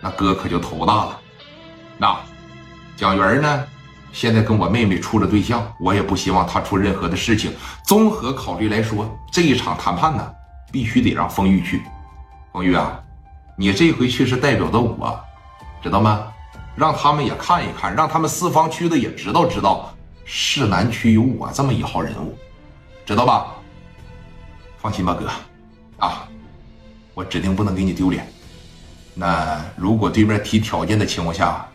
那哥可就头大了。那蒋元呢，现在跟我妹妹处了对象，我也不希望他出任何的事情。综合考虑来说，这一场谈判呢，必须得让风玉去。风玉啊，你这回去是代表的我，知道吗？让他们也看一看，让他们四方区的也知道知道，市南区有我这么一号人物，知道吧？放心吧，哥，啊，我指定不能给你丢脸。那如果对面提条件的情况下，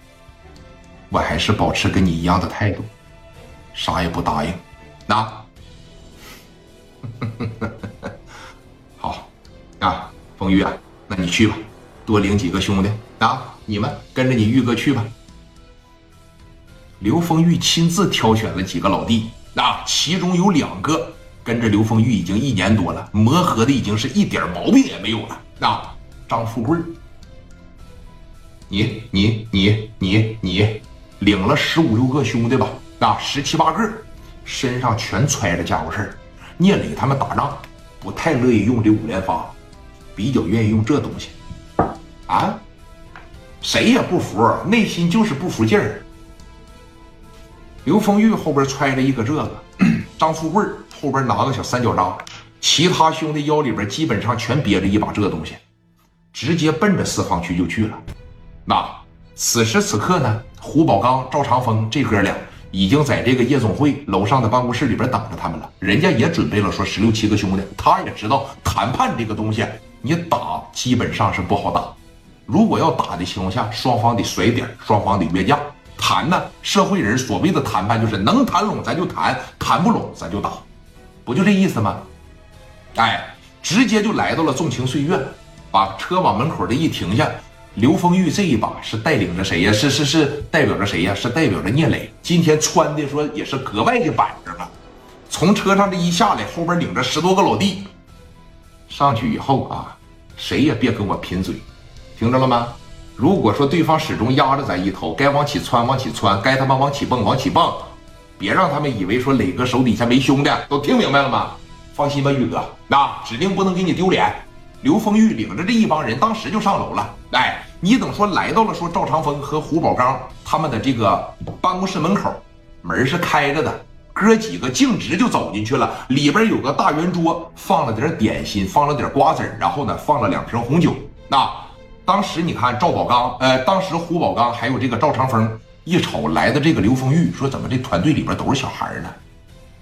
我还是保持跟你一样的态度，啥也不答应。那，好，啊，风玉啊，那你去吧，多领几个兄弟啊，你们跟着你玉哥去吧。刘丰玉亲自挑选了几个老弟，啊，其中有两个。跟着刘丰玉已经一年多了，磨合的已经是一点毛病也没有了。啊，张富贵，你你你你你，领了十五六个兄弟吧，啊，十七八个，身上全揣着家伙事儿。聂磊他们打仗不太乐意用这五连发，比较愿意用这东西。啊，谁也不服，内心就是不服劲儿。刘丰玉后边揣着一个这个，张富贵。后边拿个小三角扎，其他兄弟腰里边基本上全憋着一把这东西，直接奔着四方区就去了。那此时此刻呢，胡宝刚、赵长风这哥俩已经在这个夜总会楼上的办公室里边等着他们了。人家也准备了说十六七个兄弟，他也知道谈判这个东西，你打基本上是不好打。如果要打的情况下，双方得甩点，双方得约架。谈呢，社会人所谓的谈判就是能谈拢咱就谈，谈不拢咱就打。不就这意思吗？哎，直接就来到了纵情岁月，把车往门口这一停下。刘丰玉这一把是带领着谁呀？是是是代表着谁呀？是代表着聂磊。今天穿的说也是格外的板正啊。从车上这一下来，后边领着十多个老弟上去以后啊，谁也别跟我贫嘴，听着了吗？如果说对方始终压着咱一头，该往起窜往起窜，该他妈往起蹦往起蹦。别让他们以为说磊哥手底下没兄弟，都听明白了吗？放心吧，玉哥，那指定不能给你丢脸。刘丰玉领着这一帮人，当时就上楼了。哎，你等说来到了说赵长风和胡宝刚他们的这个办公室门口，门是开着的，哥几个径直就走进去了。里边有个大圆桌，放了点点心，放了点瓜子然后呢放了两瓶红酒。那当时你看赵宝刚，呃，当时胡宝刚还有这个赵长风。一瞅来的这个刘丰玉，说怎么这团队里边都是小孩呢？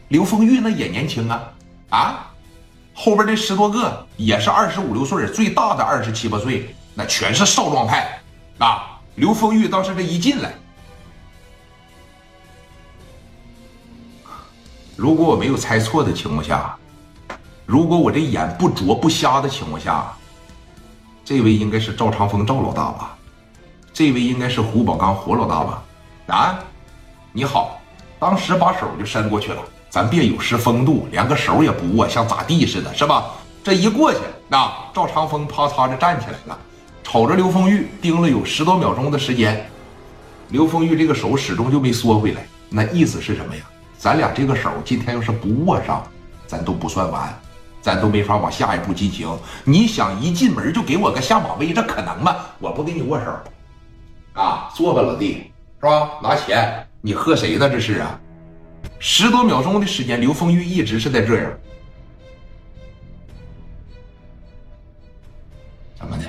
刘丰玉那也年轻啊，啊，后边这十多个也是二十五六岁，最大的二十七八岁，那全是少壮派啊。刘丰玉当时这一进来，如果我没有猜错的情况下，如果我这眼不拙不瞎的情况下，这位应该是赵长风赵老大吧？这位应该是胡宝刚胡老大吧？啊，你好，当时把手就伸过去了，咱别有失风度，连个手也不握，像咋地似的，是吧？这一过去，那赵长风啪嚓就站起来了，瞅着刘丰玉盯了有十多秒钟的时间，刘丰玉这个手始终就没缩回来，那意思是什么呀？咱俩这个手今天要是不握上，咱都不算完，咱都没法往下一步进行。你想一进门就给我个下马威，这可能吗？我不跟你握手，啊，坐吧，老弟。是吧？拿钱，你喝谁呢？这是啊，十多秒钟的时间，刘丰玉一直是在这样。怎么的？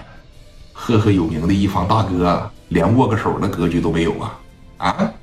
赫赫有名的一方大哥，连握个手的格局都没有啊？啊？